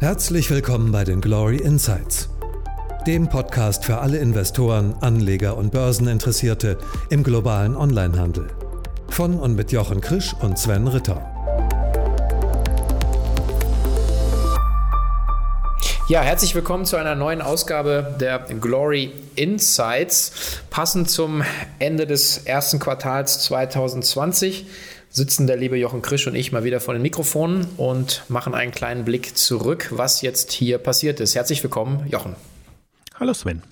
Herzlich willkommen bei den Glory Insights, dem Podcast für alle Investoren, Anleger und Börseninteressierte im globalen Onlinehandel. Von und mit Jochen Krisch und Sven Ritter. Ja, herzlich willkommen zu einer neuen Ausgabe der Glory Insights. Passend zum Ende des ersten Quartals 2020 sitzen der liebe Jochen Krisch und ich mal wieder vor den Mikrofonen und machen einen kleinen Blick zurück, was jetzt hier passiert ist. Herzlich willkommen, Jochen. Hallo Sven.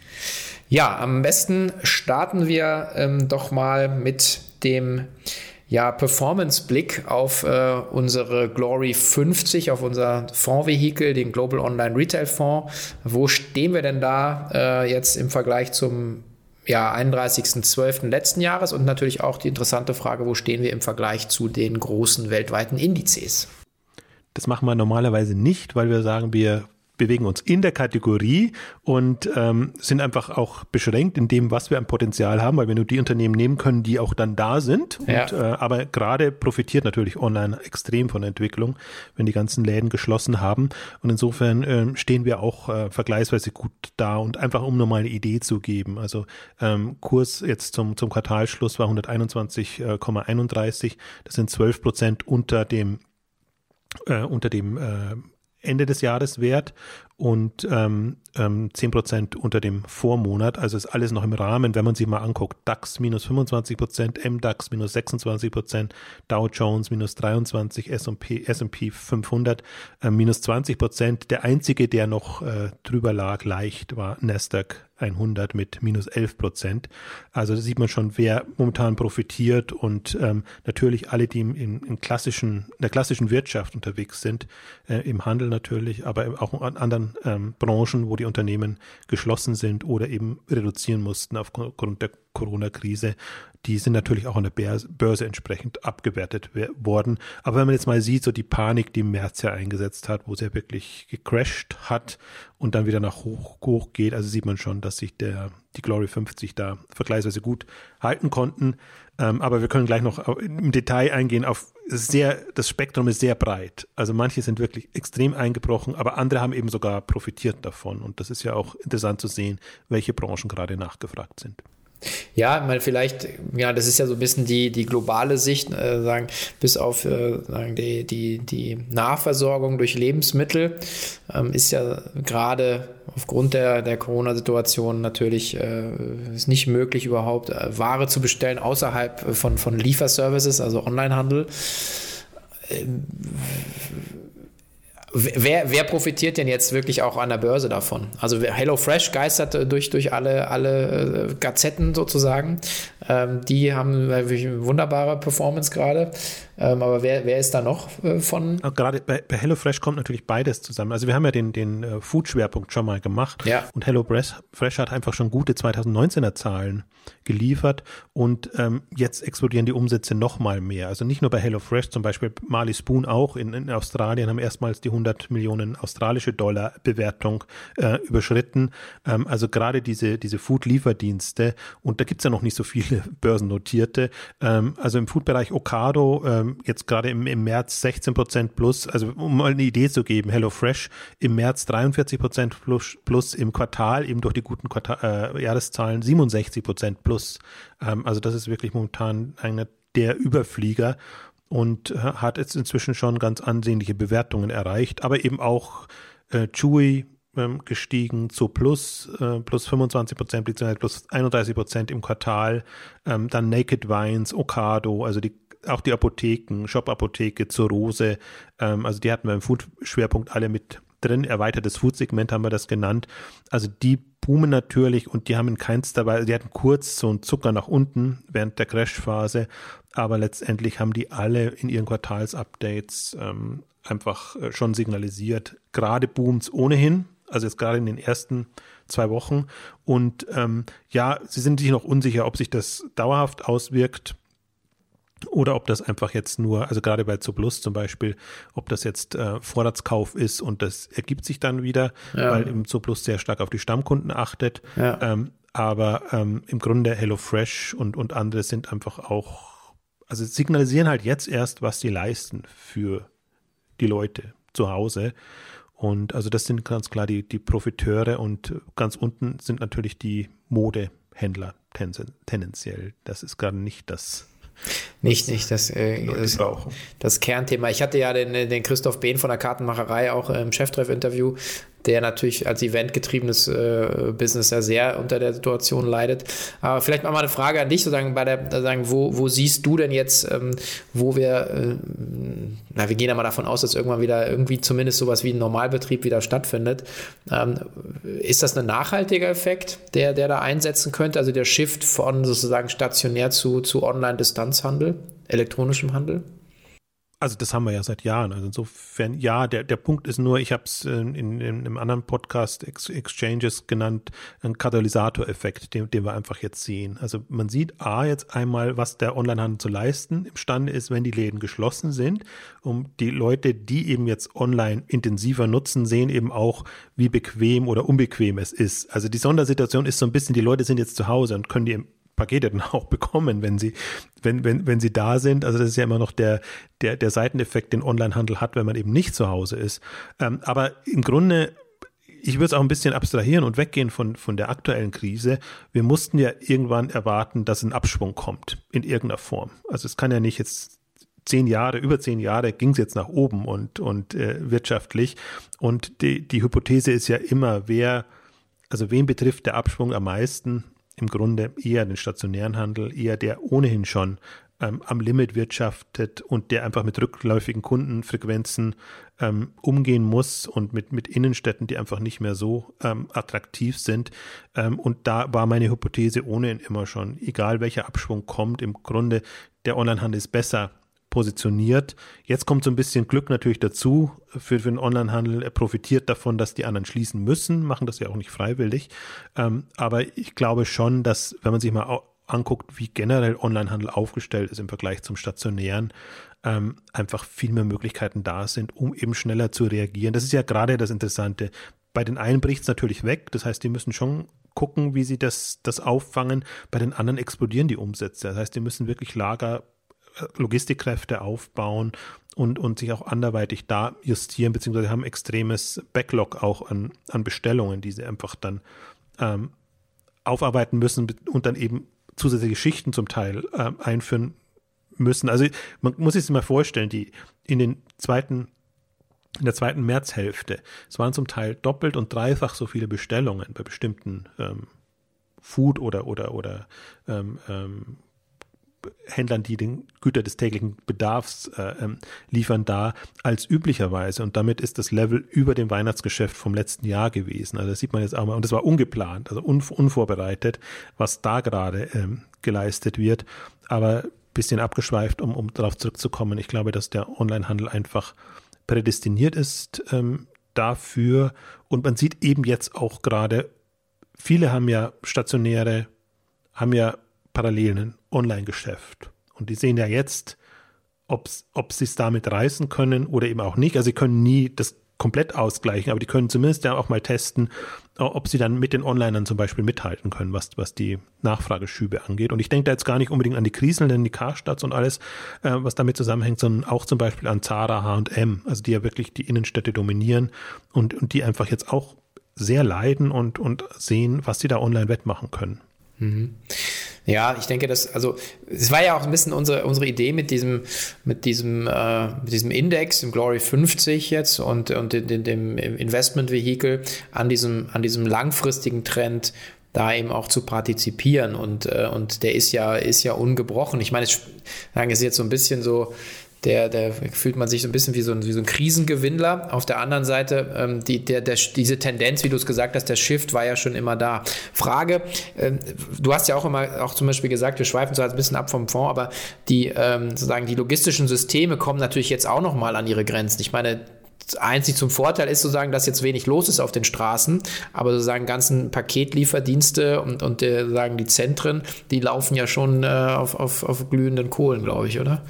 Ja, am besten starten wir ähm, doch mal mit dem ja, Performance-Blick auf äh, unsere Glory 50, auf unser Fondsvehikel, den Global Online Retail Fonds. Wo stehen wir denn da äh, jetzt im Vergleich zum ja, 31.12. letzten Jahres und natürlich auch die interessante Frage, wo stehen wir im Vergleich zu den großen weltweiten Indizes? Das machen wir normalerweise nicht, weil wir sagen, wir bewegen uns in der Kategorie und ähm, sind einfach auch beschränkt in dem, was wir an Potenzial haben, weil wir nur die Unternehmen nehmen können, die auch dann da sind. Ja. Und, äh, aber gerade profitiert natürlich online extrem von der Entwicklung, wenn die ganzen Läden geschlossen haben. Und insofern äh, stehen wir auch äh, vergleichsweise gut da und einfach um nur mal eine Idee zu geben. Also ähm, Kurs jetzt zum, zum Quartalschluss war 121,31. Das sind 12 Prozent unter dem äh, unter dem äh, Ende des Jahres wert und ähm, ähm, 10% unter dem Vormonat. Also ist alles noch im Rahmen, wenn man sich mal anguckt. DAX minus 25%, MDAX minus 26%, Dow Jones minus 23%, S&P, S&P 500 äh, minus 20%. Der einzige, der noch äh, drüber lag, leicht, war Nasdaq 100 mit minus 11 Prozent. Also da sieht man schon, wer momentan profitiert und ähm, natürlich alle, die im, im klassischen, in der klassischen Wirtschaft unterwegs sind, äh, im Handel natürlich, aber auch an anderen ähm, Branchen, wo die Unternehmen geschlossen sind oder eben reduzieren mussten aufgrund der Corona-Krise, die sind natürlich auch an der Börse entsprechend abgewertet worden. Aber wenn man jetzt mal sieht, so die Panik, die im März ja eingesetzt hat, wo es ja wirklich gecrashed hat und dann wieder nach hoch, hoch geht, also sieht man schon, dass sich der, die Glory 50 da vergleichsweise gut halten konnten. Ähm, aber wir können gleich noch im Detail eingehen auf sehr, das Spektrum ist sehr breit. Also manche sind wirklich extrem eingebrochen, aber andere haben eben sogar profitiert davon. Und das ist ja auch interessant zu sehen, welche Branchen gerade nachgefragt sind. Ja, mal vielleicht, ja, das ist ja so ein bisschen die, die globale Sicht, äh, sagen, bis auf äh, sagen die, die, die Nahversorgung durch Lebensmittel ähm, ist ja gerade aufgrund der, der Corona-Situation natürlich äh, ist nicht möglich, überhaupt äh, Ware zu bestellen außerhalb von, von Lieferservices, also Onlinehandel. Ähm, Wer, wer profitiert denn jetzt wirklich auch an der Börse davon? Also HelloFresh geistert durch, durch alle, alle äh, Gazetten sozusagen. Ähm, die haben wirklich eine wunderbare Performance gerade. Ähm, aber wer, wer ist da noch äh, von? Gerade bei, bei HelloFresh kommt natürlich beides zusammen. Also wir haben ja den, den äh, Food-Schwerpunkt schon mal gemacht. Ja. Und HelloFresh hat einfach schon gute 2019er Zahlen geliefert und ähm, jetzt explodieren die Umsätze noch mal mehr. Also nicht nur bei HelloFresh, zum Beispiel Marley Spoon auch in, in Australien haben erstmals die 100 Millionen australische Dollar Bewertung äh, überschritten. Ähm, also gerade diese, diese Food-Lieferdienste und da gibt's ja noch nicht so viele börsennotierte. Ähm, also im Food-Bereich Ocado ähm, jetzt gerade im, im März 16 Prozent plus, also um mal eine Idee zu geben, HelloFresh im März 43 Prozent plus, plus im Quartal, eben durch die guten Quartal, äh, Jahreszahlen 67 Prozent plus. Ähm, also das ist wirklich momentan einer der Überflieger und äh, hat jetzt inzwischen schon ganz ansehnliche Bewertungen erreicht, aber eben auch äh, Chewy ähm, gestiegen zu plus, äh, plus 25 Prozent, beziehungsweise plus 31 Prozent im Quartal. Ähm, dann Naked Wines, Ocado, also die auch die Apotheken, Shop-Apotheke zur Rose, ähm, also die hatten wir im Food-Schwerpunkt alle mit drin. Erweitertes Food-Segment haben wir das genannt. Also die boomen natürlich und die haben in keinster Weise, die hatten kurz so einen Zucker nach unten während der Crash-Phase, aber letztendlich haben die alle in ihren Quartals-Updates ähm, einfach äh, schon signalisiert. Gerade booms ohnehin, also jetzt gerade in den ersten zwei Wochen. Und ähm, ja, sie sind sich noch unsicher, ob sich das dauerhaft auswirkt oder ob das einfach jetzt nur, also gerade bei Zuplus zum Beispiel, ob das jetzt äh, Vorratskauf ist und das ergibt sich dann wieder, ja. weil im Zuplus sehr stark auf die Stammkunden achtet. Ja. Ähm, aber ähm, im Grunde HelloFresh und, und andere sind einfach auch, also signalisieren halt jetzt erst, was sie leisten für die Leute zu Hause. Und also das sind ganz klar die, die Profiteure und ganz unten sind natürlich die Modehändler tendenziell. Das ist gerade nicht das nicht, nicht das, äh, das, das, Kernthema. Ich hatte ja den, den Christoph Behn von der Kartenmacherei auch im Cheftreff-Interview der natürlich als eventgetriebenes äh, Business ja sehr unter der Situation leidet. Aber vielleicht mal eine Frage an dich, sozusagen bei der, sagen, wo, wo siehst du denn jetzt, ähm, wo wir, äh, na, wir gehen ja mal davon aus, dass irgendwann wieder irgendwie zumindest sowas wie ein Normalbetrieb wieder stattfindet. Ähm, ist das ein nachhaltiger Effekt, der, der da einsetzen könnte? Also der Shift von sozusagen stationär zu, zu Online-Distanzhandel, elektronischem Handel? Also das haben wir ja seit Jahren. Also insofern, ja, der, der Punkt ist nur, ich habe es in, in, in, einem anderen Podcast Ex Exchanges genannt, ein Katalysatoreffekt, den, den wir einfach jetzt sehen. Also man sieht A jetzt einmal, was der Onlinehandel zu leisten imstande ist, wenn die Läden geschlossen sind. Um die Leute, die eben jetzt online intensiver nutzen, sehen eben auch, wie bequem oder unbequem es ist. Also die Sondersituation ist so ein bisschen, die Leute sind jetzt zu Hause und können die Pakete dann auch bekommen, wenn sie, wenn, wenn, wenn sie da sind. Also das ist ja immer noch der, der, der Seiteneffekt, den Onlinehandel hat, wenn man eben nicht zu Hause ist. Ähm, aber im Grunde ich würde es auch ein bisschen abstrahieren und weggehen von, von der aktuellen Krise. Wir mussten ja irgendwann erwarten, dass ein Abschwung kommt in irgendeiner Form. Also es kann ja nicht jetzt zehn Jahre, über zehn Jahre ging es jetzt nach oben und, und äh, wirtschaftlich. Und die, die Hypothese ist ja immer, wer, also wen betrifft der Abschwung am meisten? Im Grunde eher den stationären Handel, eher der ohnehin schon ähm, am Limit wirtschaftet und der einfach mit rückläufigen Kundenfrequenzen ähm, umgehen muss und mit, mit Innenstädten, die einfach nicht mehr so ähm, attraktiv sind. Ähm, und da war meine Hypothese ohnehin immer schon, egal welcher Abschwung kommt, im Grunde der Onlinehandel ist besser positioniert. Jetzt kommt so ein bisschen Glück natürlich dazu für, für den Onlinehandel. Er profitiert davon, dass die anderen schließen müssen, machen das ja auch nicht freiwillig. Ähm, aber ich glaube schon, dass, wenn man sich mal anguckt, wie generell Onlinehandel aufgestellt ist im Vergleich zum stationären, ähm, einfach viel mehr Möglichkeiten da sind, um eben schneller zu reagieren. Das ist ja gerade das Interessante. Bei den einen bricht es natürlich weg, das heißt, die müssen schon gucken, wie sie das, das auffangen. Bei den anderen explodieren die Umsätze. Das heißt, die müssen wirklich Lager Logistikkräfte aufbauen und, und sich auch anderweitig da justieren, beziehungsweise haben extremes Backlog auch an, an Bestellungen, die sie einfach dann ähm, aufarbeiten müssen und dann eben zusätzliche Schichten zum Teil äh, einführen müssen. Also man muss sich das mal vorstellen, die in den zweiten in der zweiten Märzhälfte, es waren zum Teil doppelt und dreifach so viele Bestellungen bei bestimmten ähm, Food oder oder oder ähm, ähm, Händlern, die den Güter des täglichen Bedarfs äh, ähm, liefern, da als üblicherweise. Und damit ist das Level über dem Weihnachtsgeschäft vom letzten Jahr gewesen. Also das sieht man jetzt auch mal. Und das war ungeplant, also un, unvorbereitet, was da gerade ähm, geleistet wird. Aber bisschen abgeschweift, um, um darauf zurückzukommen. Ich glaube, dass der Onlinehandel einfach prädestiniert ist ähm, dafür. Und man sieht eben jetzt auch gerade, viele haben ja stationäre, haben ja parallel ein Online-Geschäft. Und die sehen ja jetzt, ob sie es damit reißen können oder eben auch nicht. Also sie können nie das komplett ausgleichen, aber die können zumindest ja auch mal testen, ob sie dann mit den Onlinern zum Beispiel mithalten können, was, was die Nachfrageschübe angeht. Und ich denke da jetzt gar nicht unbedingt an die Kriselnden, die Karstadts und alles, äh, was damit zusammenhängt, sondern auch zum Beispiel an Zara, H&M, also die ja wirklich die Innenstädte dominieren und, und die einfach jetzt auch sehr leiden und, und sehen, was sie da online wettmachen können. Mhm. Ja, ich denke, dass, also es war ja auch ein bisschen unsere, unsere Idee mit diesem, mit diesem, äh, mit diesem Index, dem Glory 50 jetzt und, und dem, dem Investment-Vehikel an diesem, an diesem langfristigen Trend da eben auch zu partizipieren und, äh, und der ist ja, ist ja ungebrochen. Ich meine, es ist jetzt so ein bisschen so, der, der fühlt man sich so ein bisschen wie so ein, wie so ein Krisengewinnler. Auf der anderen Seite, ähm, die, der, der, diese Tendenz, wie du es gesagt hast, der Shift war ja schon immer da. Frage, ähm, du hast ja auch immer auch zum Beispiel gesagt, wir schweifen so ein bisschen ab vom Fonds, aber die, ähm, sozusagen die logistischen Systeme kommen natürlich jetzt auch nochmal an ihre Grenzen. Ich meine, einzig zum Vorteil ist sozusagen, dass jetzt wenig los ist auf den Straßen, aber sozusagen ganzen Paketlieferdienste und, und äh, sagen die Zentren, die laufen ja schon äh, auf, auf, auf glühenden Kohlen, glaube ich, oder?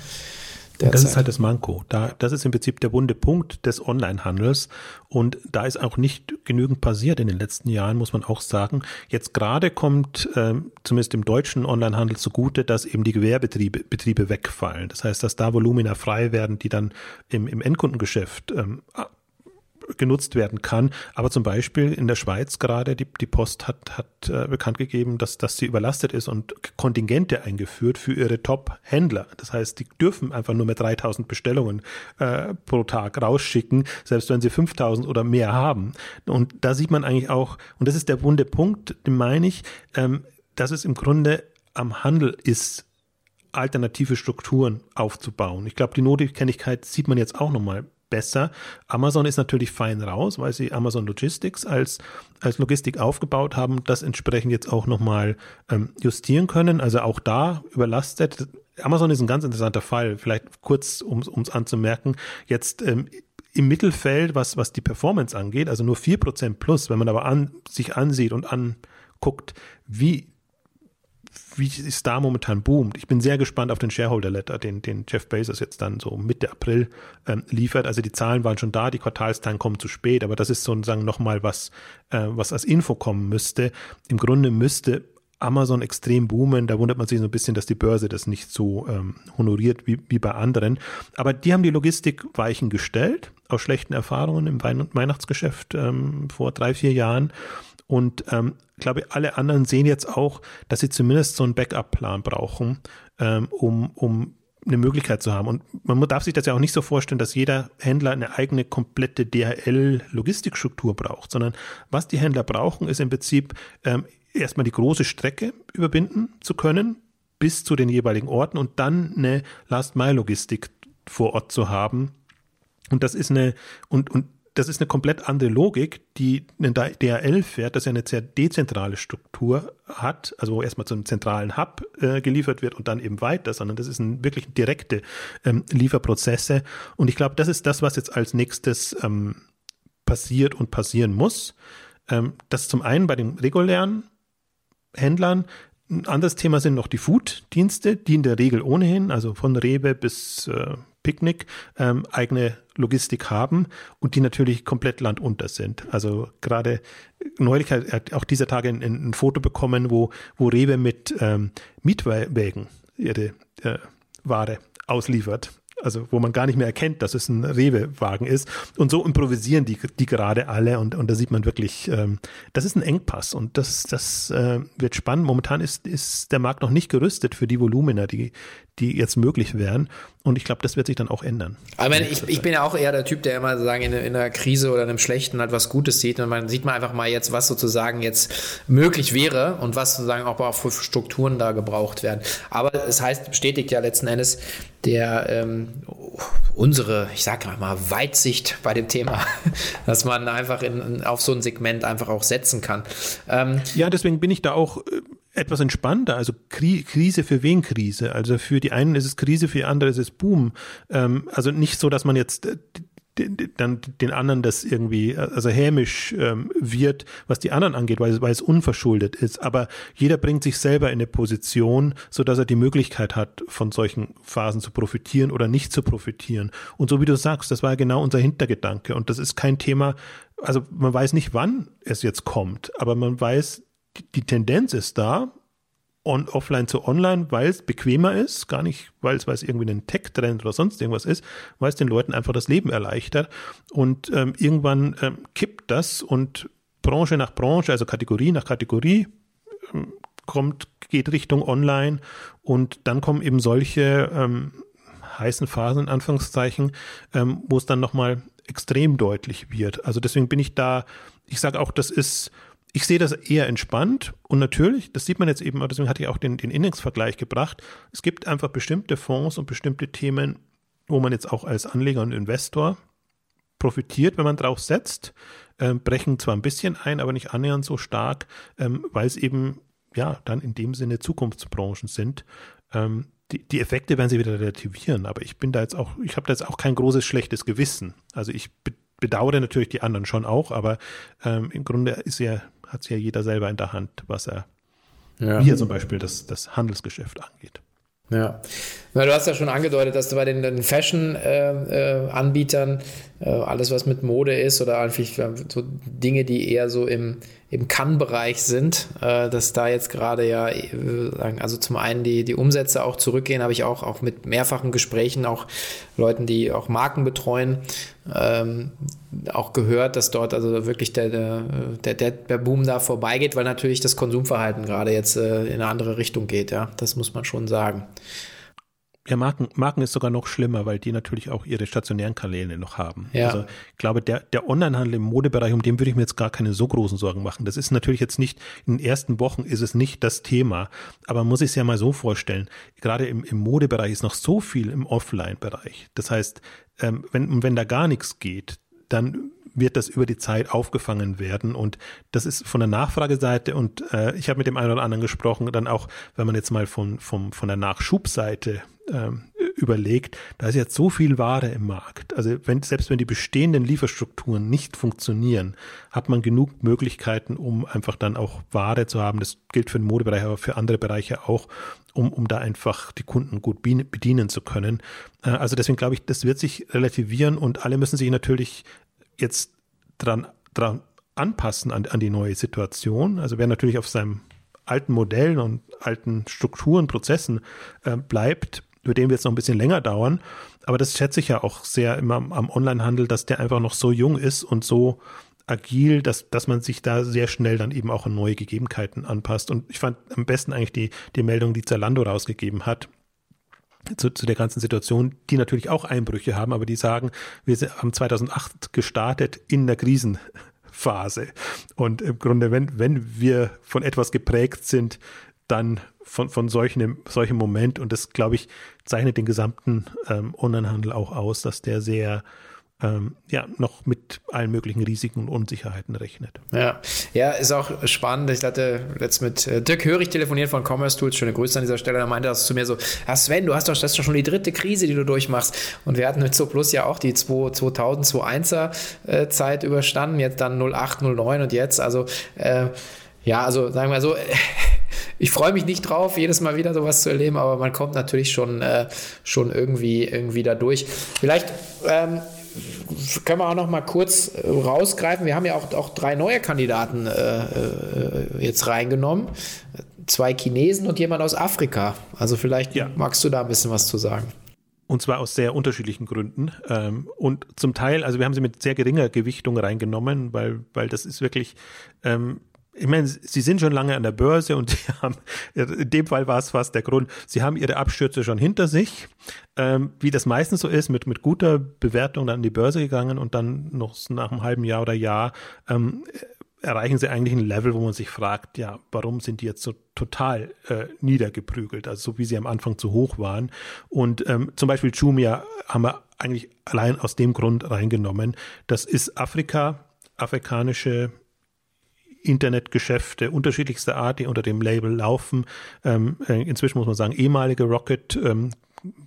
Derzeit. Das ist halt das Manko. Da, das ist im Prinzip der wunde Punkt des Onlinehandels. Und da ist auch nicht genügend passiert in den letzten Jahren, muss man auch sagen. Jetzt gerade kommt äh, zumindest im deutschen Onlinehandel zugute, dass eben die Gewerbetriebe Betriebe wegfallen. Das heißt, dass da Volumina frei werden, die dann im, im Endkundengeschäft ähm, genutzt werden kann. Aber zum Beispiel in der Schweiz gerade, die, die Post hat, hat äh, bekannt gegeben, dass, dass sie überlastet ist und Kontingente eingeführt für ihre Top-Händler. Das heißt, die dürfen einfach nur mehr 3000 Bestellungen äh, pro Tag rausschicken, selbst wenn sie 5000 oder mehr haben. Und da sieht man eigentlich auch, und das ist der wunde Punkt, den meine ich, ähm, dass es im Grunde am Handel ist, alternative Strukturen aufzubauen. Ich glaube, die Notwendigkeit sieht man jetzt auch nochmal besser. Amazon ist natürlich fein raus, weil sie Amazon Logistics als, als Logistik aufgebaut haben, das entsprechend jetzt auch nochmal ähm, justieren können. Also auch da überlastet. Amazon ist ein ganz interessanter Fall, vielleicht kurz, um es anzumerken. Jetzt ähm, im Mittelfeld, was, was die Performance angeht, also nur 4% plus, wenn man aber an, sich ansieht und anguckt, wie wie es da momentan boomt. Ich bin sehr gespannt auf den Shareholder Letter, den, den Jeff Bezos jetzt dann so Mitte April ähm, liefert. Also die Zahlen waren schon da, die Quartalszahlen kommen zu spät, aber das ist sozusagen nochmal was, äh, was als Info kommen müsste. Im Grunde müsste Amazon extrem boomen. Da wundert man sich so ein bisschen, dass die Börse das nicht so ähm, honoriert wie, wie bei anderen. Aber die haben die Logistik weichen gestellt, aus schlechten Erfahrungen im Weihnachtsgeschäft ähm, vor drei, vier Jahren. Und ähm, ich glaube, alle anderen sehen jetzt auch, dass sie zumindest so einen Backup-Plan brauchen, ähm, um, um eine Möglichkeit zu haben. Und man darf sich das ja auch nicht so vorstellen, dass jeder Händler eine eigene komplette DHL-Logistikstruktur braucht, sondern was die Händler brauchen, ist im Prinzip ähm, erstmal die große Strecke überbinden zu können bis zu den jeweiligen Orten und dann eine Last-Mile-Logistik vor Ort zu haben. Und das ist eine, und, und das ist eine komplett andere Logik, die ein DHL fährt, das ja eine sehr dezentrale Struktur hat, also wo erstmal zu einem zentralen Hub äh, geliefert wird und dann eben weiter, sondern das ist ein wirklich direkte ähm, Lieferprozesse. Und ich glaube, das ist das, was jetzt als nächstes ähm, passiert und passieren muss. Ähm, das zum einen bei den regulären Händlern, ein anderes Thema sind noch die Food-Dienste, die in der Regel ohnehin, also von Rewe bis äh, Picknick, ähm, eigene Logistik haben und die natürlich komplett landunter sind. Also gerade neulich hat auch dieser Tage ein, ein Foto bekommen, wo, wo Rewe mit ähm, Mietwägen ihre äh, Ware ausliefert also wo man gar nicht mehr erkennt, dass es ein Rewe-Wagen ist. Und so improvisieren die, die gerade alle und, und da sieht man wirklich, ähm, das ist ein Engpass und das, das äh, wird spannend. Momentan ist, ist der Markt noch nicht gerüstet für die Volumina, die, die jetzt möglich wären. Und ich glaube, das wird sich dann auch ändern. Aber ich, ich bin ja auch eher der Typ, der immer sagen, in, in einer Krise oder einem Schlechten halt was Gutes sieht. Und man sieht man einfach mal jetzt, was sozusagen jetzt möglich wäre und was sozusagen auch für Strukturen da gebraucht werden. Aber es heißt, bestätigt ja letzten Endes der ähm, unsere, ich sage mal, Weitsicht bei dem Thema, dass man einfach in, auf so ein Segment einfach auch setzen kann. Ähm, ja, deswegen bin ich da auch äh, etwas entspannter. Also Krise für wen Krise? Also für die einen ist es Krise, für die anderen ist es Boom. Ähm, also nicht so, dass man jetzt äh, dann den anderen das irgendwie, also hämisch ähm, wird, was die anderen angeht, weil, weil es unverschuldet ist. Aber jeder bringt sich selber in eine Position, so dass er die Möglichkeit hat, von solchen Phasen zu profitieren oder nicht zu profitieren. Und so wie du sagst, das war genau unser Hintergedanke. Und das ist kein Thema, also man weiß nicht, wann es jetzt kommt, aber man weiß, die Tendenz ist da, on, offline zu online, weil es bequemer ist, gar nicht, weil es, irgendwie ein Tech-Trend oder sonst irgendwas ist, weil es den Leuten einfach das Leben erleichtert. Und ähm, irgendwann ähm, kippt das und Branche nach Branche, also Kategorie nach Kategorie, ähm, kommt, geht Richtung online und dann kommen eben solche ähm, heißen Phasen in Anführungszeichen, ähm, wo es dann nochmal extrem deutlich wird. Also deswegen bin ich da, ich sage auch, das ist ich sehe das eher entspannt und natürlich, das sieht man jetzt eben, deswegen hatte ich auch den, den Index-Vergleich gebracht. Es gibt einfach bestimmte Fonds und bestimmte Themen, wo man jetzt auch als Anleger und Investor profitiert, wenn man drauf setzt, äh, brechen zwar ein bisschen ein, aber nicht annähernd so stark, ähm, weil es eben ja dann in dem Sinne Zukunftsbranchen sind. Ähm, die, die Effekte werden sie wieder relativieren, aber ich bin da jetzt auch, ich habe da jetzt auch kein großes schlechtes Gewissen. Also ich bedauere natürlich die anderen schon auch, aber ähm, im Grunde ist ja hat es ja jeder selber in der Hand, was er, ja. wie er zum Beispiel das, das Handelsgeschäft angeht. Ja, Na, du hast ja schon angedeutet, dass du bei den, den Fashion-Anbietern äh, äh, alles, was mit Mode ist oder einfach so Dinge, die eher so im, im Kann-Bereich sind, äh, dass da jetzt gerade ja, äh, also zum einen die, die Umsätze auch zurückgehen, habe ich auch, auch mit mehrfachen Gesprächen, auch Leuten, die auch Marken betreuen, ähm, auch gehört, dass dort also wirklich der, der, der, der Boom da vorbeigeht, weil natürlich das Konsumverhalten gerade jetzt äh, in eine andere Richtung geht, ja. Das muss man schon sagen. Ja, Marken, Marken ist sogar noch schlimmer, weil die natürlich auch ihre stationären Kanäle noch haben. Ja. Also ich glaube, der, der Onlinehandel im Modebereich, um den würde ich mir jetzt gar keine so großen Sorgen machen. Das ist natürlich jetzt nicht, in den ersten Wochen ist es nicht das Thema, aber man muss es ja mal so vorstellen, gerade im, im Modebereich ist noch so viel im Offline-Bereich. Das heißt, ähm, wenn, wenn da gar nichts geht, dann wird das über die Zeit aufgefangen werden. Und das ist von der Nachfrageseite und äh, ich habe mit dem einen oder anderen gesprochen, dann auch, wenn man jetzt mal von, von, von der Nachschubseite ähm, überlegt, da ist jetzt so viel Ware im Markt. Also wenn, selbst wenn die bestehenden Lieferstrukturen nicht funktionieren, hat man genug Möglichkeiten, um einfach dann auch Ware zu haben. Das gilt für den Modebereich, aber für andere Bereiche auch, um, um da einfach die Kunden gut bedienen zu können. Äh, also deswegen glaube ich, das wird sich relativieren und alle müssen sich natürlich jetzt dran, dran anpassen an, an die neue Situation. Also wer natürlich auf seinem alten Modellen und alten Strukturen, Prozessen äh, bleibt, über den wird es noch ein bisschen länger dauern. Aber das schätze ich ja auch sehr immer am Onlinehandel, dass der einfach noch so jung ist und so agil, dass, dass man sich da sehr schnell dann eben auch an neue Gegebenheiten anpasst. Und ich fand am besten eigentlich die, die Meldung, die Zalando rausgegeben hat, zu, zu der ganzen Situation, die natürlich auch Einbrüche haben, aber die sagen, wir haben 2008 gestartet in der Krisenphase. Und im Grunde, wenn, wenn wir von etwas geprägt sind, dann von, von solchen, solchem Moment. Und das, glaube ich, zeichnet den gesamten ähm, Onlinehandel auch aus, dass der sehr ähm, ja, noch mit allen möglichen Risiken und Unsicherheiten rechnet. Ja, ja, ist auch spannend. Ich hatte letzt mit äh, Dirk Hörig telefoniert von Commerce Tools, schöne Grüße an dieser Stelle. Da meinte er zu mir so, ja Sven, du hast doch, das ist doch schon die dritte Krise, die du durchmachst. Und wir hatten mit So Plus ja auch die 2000, 2001er äh, Zeit überstanden, jetzt dann 08, 09 und jetzt, also äh, ja, also sagen wir so, ich freue mich nicht drauf, jedes Mal wieder sowas zu erleben, aber man kommt natürlich schon, äh, schon irgendwie, irgendwie da durch. Vielleicht ähm, können wir auch noch mal kurz äh, rausgreifen. Wir haben ja auch, auch drei neue Kandidaten äh, äh, jetzt reingenommen. Zwei Chinesen und jemand aus Afrika. Also vielleicht ja. magst du da ein bisschen was zu sagen. Und zwar aus sehr unterschiedlichen Gründen. Ähm, und zum Teil, also wir haben sie mit sehr geringer Gewichtung reingenommen, weil, weil das ist wirklich, ähm, ich meine, sie sind schon lange an der Börse und sie haben, in dem Fall war es fast der Grund, sie haben ihre Abstürze schon hinter sich, ähm, wie das meistens so ist, mit, mit guter Bewertung dann an die Börse gegangen und dann noch nach einem halben Jahr oder Jahr ähm, erreichen sie eigentlich ein Level, wo man sich fragt, ja, warum sind die jetzt so total äh, niedergeprügelt, also so wie sie am Anfang zu hoch waren. Und ähm, zum Beispiel Jumia haben wir eigentlich allein aus dem Grund reingenommen. Das ist Afrika, afrikanische Internetgeschäfte unterschiedlichster Art, die unter dem Label laufen. Ähm, äh, inzwischen muss man sagen, ehemalige Rocket ähm,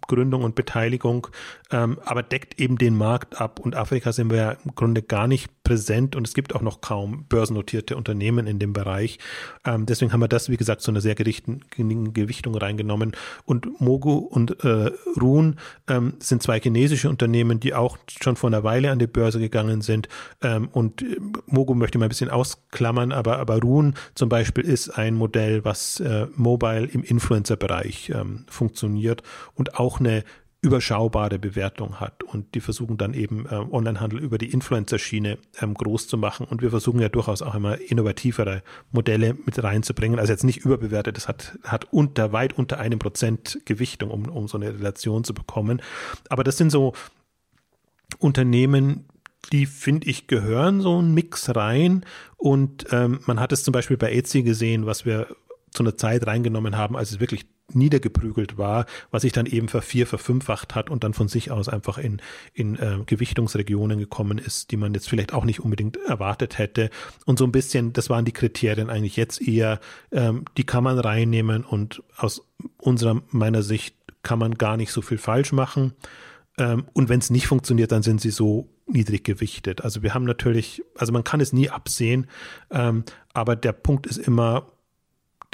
Gründung und Beteiligung, ähm, aber deckt eben den Markt ab. Und Afrika sind wir ja im Grunde gar nicht präsent und es gibt auch noch kaum börsennotierte Unternehmen in dem Bereich. Ähm, deswegen haben wir das, wie gesagt, zu einer sehr gerichten Gewichtung reingenommen. Und Mogu und äh, Run ähm, sind zwei chinesische Unternehmen, die auch schon vor einer Weile an die Börse gegangen sind. Ähm, und äh, Mogu möchte ich mal ein bisschen ausklammern, aber, aber Run zum Beispiel ist ein Modell, was äh, mobile im Influencer-Bereich ähm, funktioniert und auch eine überschaubare Bewertung hat. Und die versuchen dann eben äh, Onlinehandel über die Influencer-Schiene ähm, groß zu machen. Und wir versuchen ja durchaus auch immer innovativere Modelle mit reinzubringen. Also jetzt nicht überbewertet, das hat, hat unter, weit unter einem Prozent Gewichtung, um, um so eine Relation zu bekommen. Aber das sind so Unternehmen, die finde ich gehören so ein Mix rein. Und ähm, man hat es zum Beispiel bei Etsy gesehen, was wir zu einer Zeit reingenommen haben, als es wirklich niedergeprügelt war, was sich dann eben vervier, verfünffacht hat und dann von sich aus einfach in, in äh, Gewichtungsregionen gekommen ist, die man jetzt vielleicht auch nicht unbedingt erwartet hätte. Und so ein bisschen, das waren die Kriterien eigentlich jetzt eher, ähm, die kann man reinnehmen und aus unserer, meiner Sicht kann man gar nicht so viel falsch machen. Ähm, und wenn es nicht funktioniert, dann sind sie so niedrig gewichtet. Also wir haben natürlich, also man kann es nie absehen, ähm, aber der Punkt ist immer,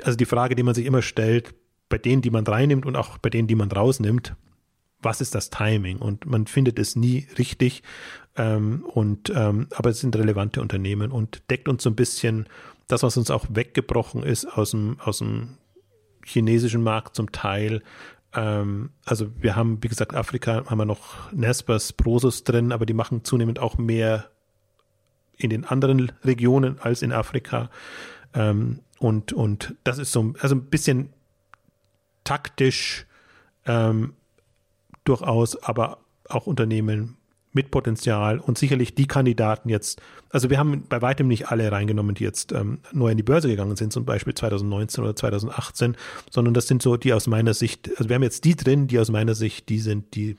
also die Frage, die man sich immer stellt, bei denen, die man reinnimmt und auch bei denen, die man rausnimmt, was ist das Timing? Und man findet es nie richtig. Ähm, und ähm, aber es sind relevante Unternehmen und deckt uns so ein bisschen das, was uns auch weggebrochen ist aus dem, aus dem chinesischen Markt zum Teil. Ähm, also wir haben, wie gesagt, Afrika haben wir noch Nespers, Prosus drin, aber die machen zunehmend auch mehr in den anderen Regionen als in Afrika. Ähm, und, und das ist so, also ein bisschen taktisch ähm, durchaus, aber auch Unternehmen mit Potenzial und sicherlich die Kandidaten jetzt, also wir haben bei weitem nicht alle reingenommen, die jetzt ähm, neu in die Börse gegangen sind, zum Beispiel 2019 oder 2018, sondern das sind so die aus meiner Sicht, also wir haben jetzt die drin, die aus meiner Sicht die sind, die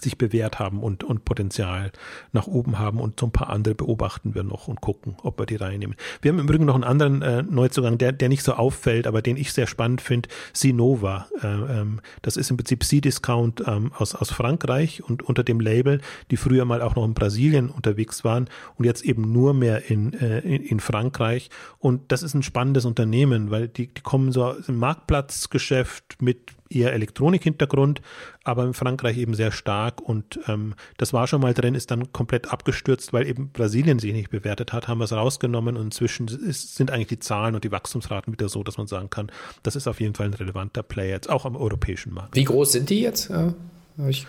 sich bewährt haben und, und Potenzial nach oben haben und so ein paar andere beobachten wir noch und gucken, ob wir die reinnehmen. Wir haben im Übrigen noch einen anderen äh, Neuzugang, der, der nicht so auffällt, aber den ich sehr spannend finde, Sinova. Äh, ähm, das ist im Prinzip C-Discount ähm, aus, aus Frankreich und unter dem Label, die früher mal auch noch in Brasilien unterwegs waren und jetzt eben nur mehr in, äh, in, in Frankreich. Und das ist ein spannendes Unternehmen, weil die, die kommen so im Marktplatzgeschäft mit eher Elektronik-Hintergrund, aber in Frankreich eben sehr stark und ähm, das war schon mal drin, ist dann komplett abgestürzt, weil eben Brasilien sich nicht bewertet hat, haben wir es rausgenommen und inzwischen ist, sind eigentlich die Zahlen und die Wachstumsraten wieder so, dass man sagen kann, das ist auf jeden Fall ein relevanter Player jetzt auch am europäischen Markt. Wie groß sind die jetzt? Ja, ich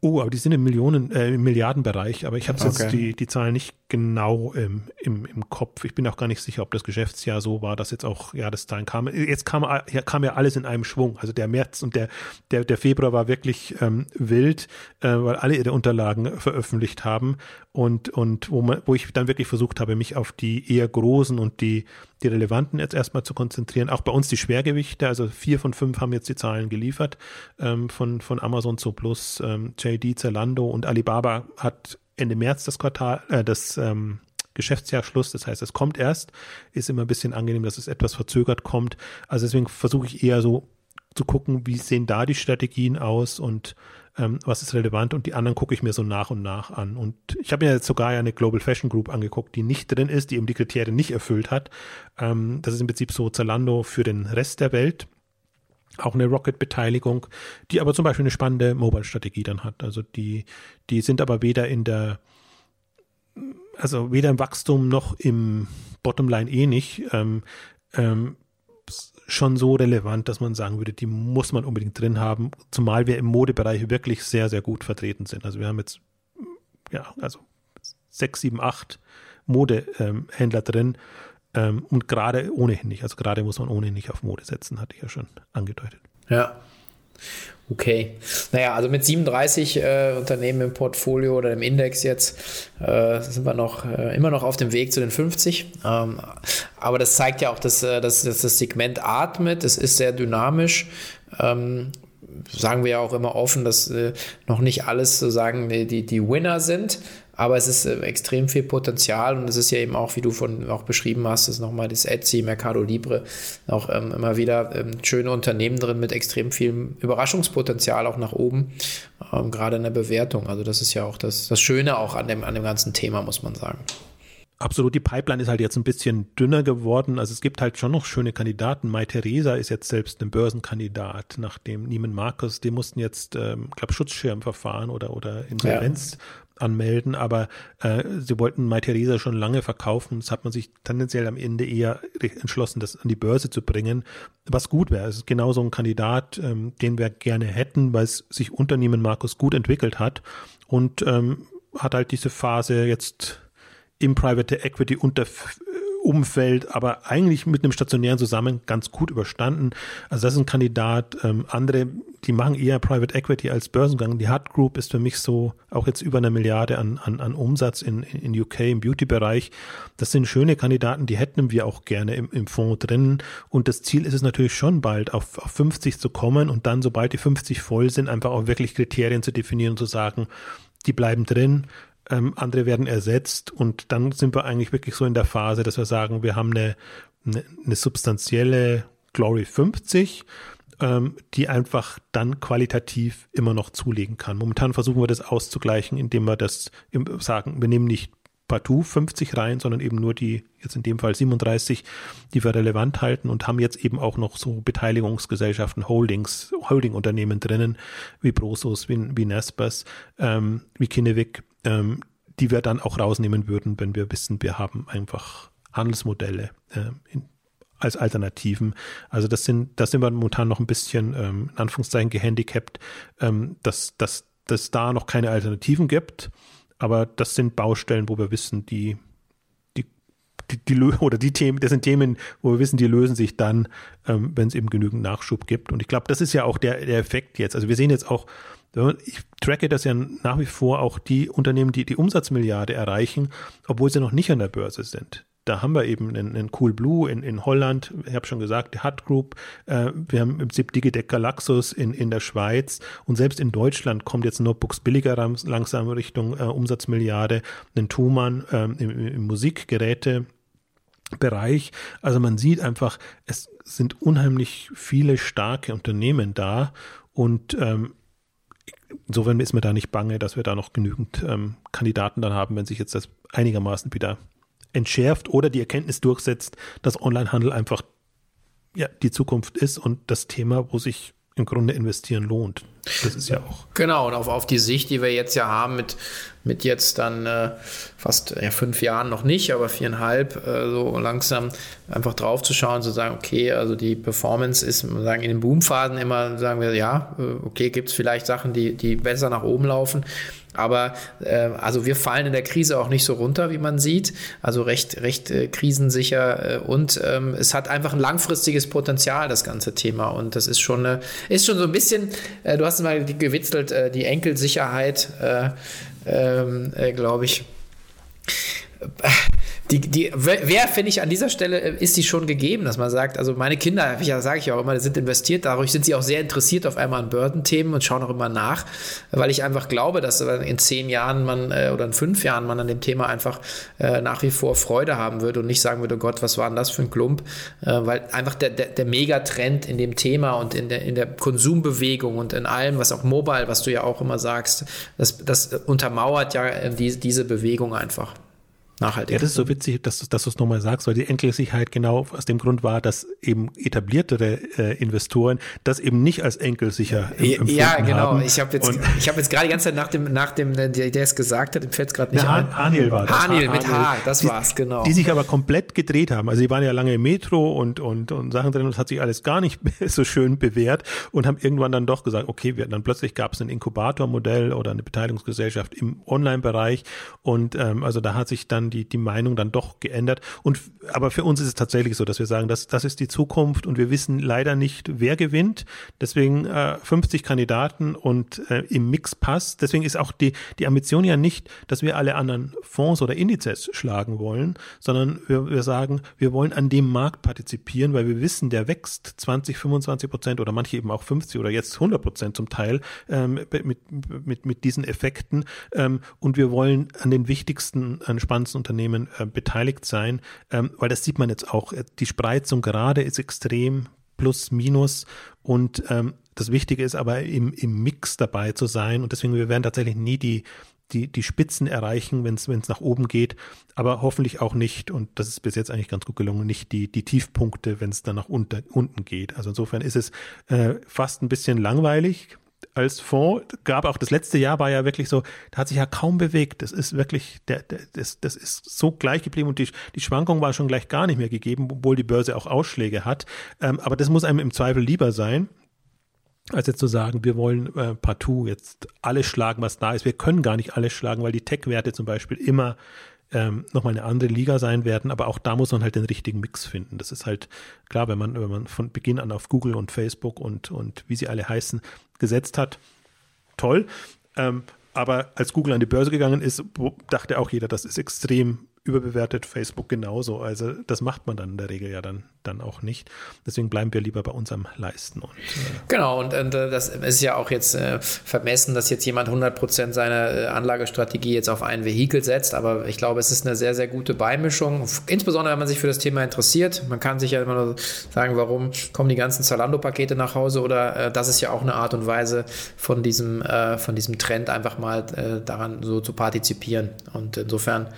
Oh, aber die sind im Millionen, äh, im Milliardenbereich, aber ich habe okay. jetzt die, die Zahlen nicht genau ähm, im, im Kopf. Ich bin auch gar nicht sicher, ob das Geschäftsjahr so war, dass jetzt auch Jahreszahlen kamen. Jetzt kam, kam ja alles in einem Schwung. Also der März und der, der, der Februar war wirklich ähm, wild, äh, weil alle ihre Unterlagen veröffentlicht haben und, und wo, man, wo ich dann wirklich versucht habe, mich auf die eher großen und die, die relevanten jetzt erstmal zu konzentrieren. Auch bei uns die Schwergewichte, also vier von fünf haben jetzt die Zahlen geliefert ähm, von, von Amazon zu Plus, ähm, JD, Zalando und Alibaba hat Ende März das Quartal, äh, das ähm, Geschäftsjahr Schluss. Das heißt, es kommt erst. Ist immer ein bisschen angenehm, dass es etwas verzögert kommt. Also deswegen versuche ich eher so zu gucken, wie sehen da die Strategien aus und ähm, was ist relevant und die anderen gucke ich mir so nach und nach an. Und ich habe mir jetzt sogar eine Global Fashion Group angeguckt, die nicht drin ist, die eben die Kriterien nicht erfüllt hat. Ähm, das ist im Prinzip so Zalando für den Rest der Welt. Auch eine Rocket-Beteiligung, die aber zum Beispiel eine spannende Mobile-Strategie dann hat. Also die, die sind aber weder in der, also weder im Wachstum noch im Bottomline eh nicht. Ähm, ähm, schon so relevant, dass man sagen würde, die muss man unbedingt drin haben, zumal wir im Modebereich wirklich sehr, sehr gut vertreten sind. Also wir haben jetzt, ja, also sechs, sieben, acht Modehändler drin ähm, und gerade ohnehin nicht. Also gerade muss man ohnehin nicht auf Mode setzen, hatte ich ja schon angedeutet. Ja. Okay. Naja, also mit 37 äh, Unternehmen im Portfolio oder im Index jetzt äh, sind wir noch äh, immer noch auf dem Weg zu den 50. Ähm, aber das zeigt ja auch, dass, äh, dass, dass das Segment atmet. Es ist sehr dynamisch. Ähm, sagen wir ja auch immer offen, dass äh, noch nicht alles sozusagen die, die Winner sind, aber es ist äh, extrem viel Potenzial und es ist ja eben auch, wie du von auch beschrieben hast, ist nochmal das Etsy, Mercado Libre, auch ähm, immer wieder ähm, schöne Unternehmen drin mit extrem viel Überraschungspotenzial auch nach oben, ähm, gerade in der Bewertung. Also das ist ja auch das, das Schöne auch an dem, an dem ganzen Thema, muss man sagen. Absolut, die Pipeline ist halt jetzt ein bisschen dünner geworden. Also es gibt halt schon noch schöne Kandidaten. Mai Theresa ist jetzt selbst ein Börsenkandidat, nachdem Neiman Marcus, die mussten jetzt, ähm, glaube Schutzschirmverfahren oder, oder Insolvenz ja anmelden, aber äh, sie wollten Mai Theresa schon lange verkaufen. Das hat man sich tendenziell am Ende eher entschlossen, das an die Börse zu bringen, was gut wäre. Es ist genau so ein Kandidat, ähm, den wir gerne hätten, weil es sich Unternehmen Markus gut entwickelt hat und ähm, hat halt diese Phase jetzt im Private Equity unter Umfeld, aber eigentlich mit einem stationären Zusammen ganz gut überstanden. Also das ist ein Kandidat. Ähm, andere, die machen eher Private Equity als Börsengang. Die Hut Group ist für mich so auch jetzt über eine Milliarde an, an, an Umsatz in, in UK im Beauty-Bereich. Das sind schöne Kandidaten, die hätten wir auch gerne im, im Fonds drin. Und das Ziel ist es natürlich schon bald, auf, auf 50 zu kommen und dann, sobald die 50 voll sind, einfach auch wirklich Kriterien zu definieren und zu sagen, die bleiben drin ähm, andere werden ersetzt und dann sind wir eigentlich wirklich so in der Phase, dass wir sagen, wir haben eine, eine, eine substanzielle Glory 50, ähm, die einfach dann qualitativ immer noch zulegen kann. Momentan versuchen wir das auszugleichen, indem wir das sagen, wir nehmen nicht partout 50 rein, sondern eben nur die, jetzt in dem Fall 37, die wir relevant halten und haben jetzt eben auch noch so Beteiligungsgesellschaften, Holdings, Holdingunternehmen drinnen, wie Brosos, wie, wie Nespers, ähm, wie Kinnevik, ähm, die wir dann auch rausnehmen würden, wenn wir wissen, wir haben einfach Handelsmodelle äh, in, als Alternativen. Also das sind, das sind wir momentan noch ein bisschen ähm, in Anführungszeichen gehandicapt, ähm, dass, dass, dass da noch keine Alternativen gibt. Aber das sind Baustellen, wo wir wissen, die, die, die, die oder die Themen, das sind Themen, wo wir wissen, die lösen sich dann, ähm, wenn es eben genügend Nachschub gibt. Und ich glaube, das ist ja auch der, der Effekt jetzt. Also wir sehen jetzt auch, ich tracke das ja nach wie vor auch die Unternehmen, die die Umsatzmilliarde erreichen, obwohl sie noch nicht an der Börse sind. Da haben wir eben einen, einen Cool Blue in, in Holland, ich habe schon gesagt, die Hut Group, äh, wir haben im Prinzip Digitec Galaxus in, in der Schweiz. Und selbst in Deutschland kommt jetzt Notebooks billiger langsam Richtung äh, Umsatzmilliarde, einen Thumann äh, im, im Musikgeräte. Also man sieht einfach, es sind unheimlich viele starke Unternehmen da. Und ähm, insofern ist mir da nicht bange, dass wir da noch genügend ähm, Kandidaten dann haben, wenn sich jetzt das einigermaßen wieder entschärft oder die Erkenntnis durchsetzt, dass Onlinehandel einfach ja, die Zukunft ist und das Thema, wo sich im Grunde investieren lohnt. Das ist ja auch. Genau, und auf, auf die Sicht, die wir jetzt ja haben, mit, mit jetzt dann äh, fast ja, fünf Jahren noch nicht, aber viereinhalb, äh, so langsam einfach drauf zu schauen, zu sagen, okay, also die Performance ist, sagen, in den Boomphasen immer, sagen wir, ja, äh, okay, gibt es vielleicht Sachen, die, die besser nach oben laufen. Aber äh, also wir fallen in der Krise auch nicht so runter, wie man sieht. Also recht, recht äh, krisensicher äh, und ähm, es hat einfach ein langfristiges Potenzial, das ganze Thema. Und das ist schon, äh, ist schon so ein bisschen, äh, du hast mal gewitzelt, äh, die Enkelsicherheit, äh, ähm, äh, glaube ich die, die, wer, finde ich, an dieser Stelle äh, ist die schon gegeben, dass man sagt, also meine Kinder, ja, sage ich auch immer, sind investiert, dadurch sind sie auch sehr interessiert auf einmal an Bördenthemen und schauen auch immer nach, weil ich einfach glaube, dass in zehn Jahren man äh, oder in fünf Jahren man an dem Thema einfach äh, nach wie vor Freude haben würde und nicht sagen würde, oh Gott, was war denn das für ein Klump, äh, weil einfach der, der, der Megatrend in dem Thema und in der, in der Konsumbewegung und in allem, was auch Mobile, was du ja auch immer sagst, das, das untermauert ja äh, die, diese Bewegung einfach nachhaltig. Ja, das ist so witzig, dass, dass du es nochmal sagst, weil die Enkelsicherheit genau aus dem Grund war, dass eben etabliertere äh, Investoren das eben nicht als enkelsicher äh, Ja, genau. Haben. Ich habe jetzt, ich habe jetzt gerade die ganze Zeit nach dem, nach dem, der, der es gesagt hat, fällt es gerade nicht ein. Haniel war das. Haniel mit H, das die, war's, genau. Die sich aber komplett gedreht haben. Also die waren ja lange im Metro und, und, und Sachen drin und es hat sich alles gar nicht so schön bewährt und haben irgendwann dann doch gesagt, okay, wir, dann plötzlich gab es ein Inkubatormodell oder eine Beteiligungsgesellschaft im Online-Bereich und ähm, also da hat sich dann die, die Meinung dann doch geändert. Und, aber für uns ist es tatsächlich so, dass wir sagen, das, das ist die Zukunft und wir wissen leider nicht, wer gewinnt. Deswegen äh, 50 Kandidaten und äh, im Mix passt. Deswegen ist auch die, die Ambition ja nicht, dass wir alle anderen Fonds oder Indizes schlagen wollen, sondern wir, wir sagen, wir wollen an dem Markt partizipieren, weil wir wissen, der wächst 20, 25 Prozent oder manche eben auch 50 oder jetzt 100 Prozent zum Teil ähm, mit, mit, mit diesen Effekten. Ähm, und wir wollen an den wichtigsten, an spannendsten Unternehmen äh, beteiligt sein, ähm, weil das sieht man jetzt auch. Äh, die Spreizung gerade ist extrem plus minus. Und ähm, das Wichtige ist aber im, im Mix dabei zu sein. Und deswegen wir werden tatsächlich nie die die, die Spitzen erreichen, wenn es nach oben geht, aber hoffentlich auch nicht, und das ist bis jetzt eigentlich ganz gut gelungen, nicht die, die Tiefpunkte, wenn es dann nach unter, unten geht. Also insofern ist es äh, fast ein bisschen langweilig, als Fonds gab. Auch das letzte Jahr war ja wirklich so, da hat sich ja kaum bewegt. Das ist wirklich, der, der, das, das ist so gleich geblieben und die, die Schwankung war schon gleich gar nicht mehr gegeben, obwohl die Börse auch Ausschläge hat. Ähm, aber das muss einem im Zweifel lieber sein, als jetzt zu sagen, wir wollen äh, partout jetzt alles schlagen, was da ist. Wir können gar nicht alles schlagen, weil die Tech-Werte zum Beispiel immer ähm, nochmal eine andere Liga sein werden, aber auch da muss man halt den richtigen Mix finden. Das ist halt klar, wenn man, wenn man von Beginn an auf Google und Facebook und, und wie sie alle heißen, gesetzt hat, toll. Ähm, aber als Google an die Börse gegangen ist, dachte auch jeder, das ist extrem überbewertet, Facebook genauso. Also das macht man dann in der Regel ja dann, dann auch nicht. Deswegen bleiben wir lieber bei unserem Leisten. Und, äh genau, und, und äh, das ist ja auch jetzt äh, vermessen, dass jetzt jemand 100% seiner äh, Anlagestrategie jetzt auf ein Vehikel setzt, aber ich glaube, es ist eine sehr, sehr gute Beimischung, insbesondere wenn man sich für das Thema interessiert. Man kann sich ja immer nur sagen, warum kommen die ganzen Zalando-Pakete nach Hause oder äh, das ist ja auch eine Art und Weise von diesem, von diesem Trend einfach mal daran so zu partizipieren. Und insofern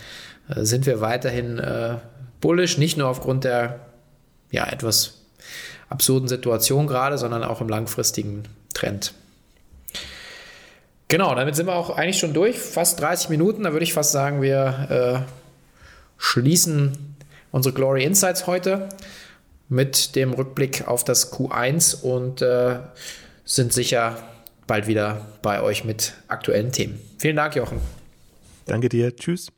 sind wir weiterhin äh, bullish, nicht nur aufgrund der ja, etwas absurden Situation gerade, sondern auch im langfristigen Trend. Genau, damit sind wir auch eigentlich schon durch. Fast 30 Minuten. Da würde ich fast sagen, wir äh, schließen unsere Glory Insights heute mit dem Rückblick auf das Q1 und äh, sind sicher bald wieder bei euch mit aktuellen Themen. Vielen Dank, Jochen. Danke dir. Tschüss.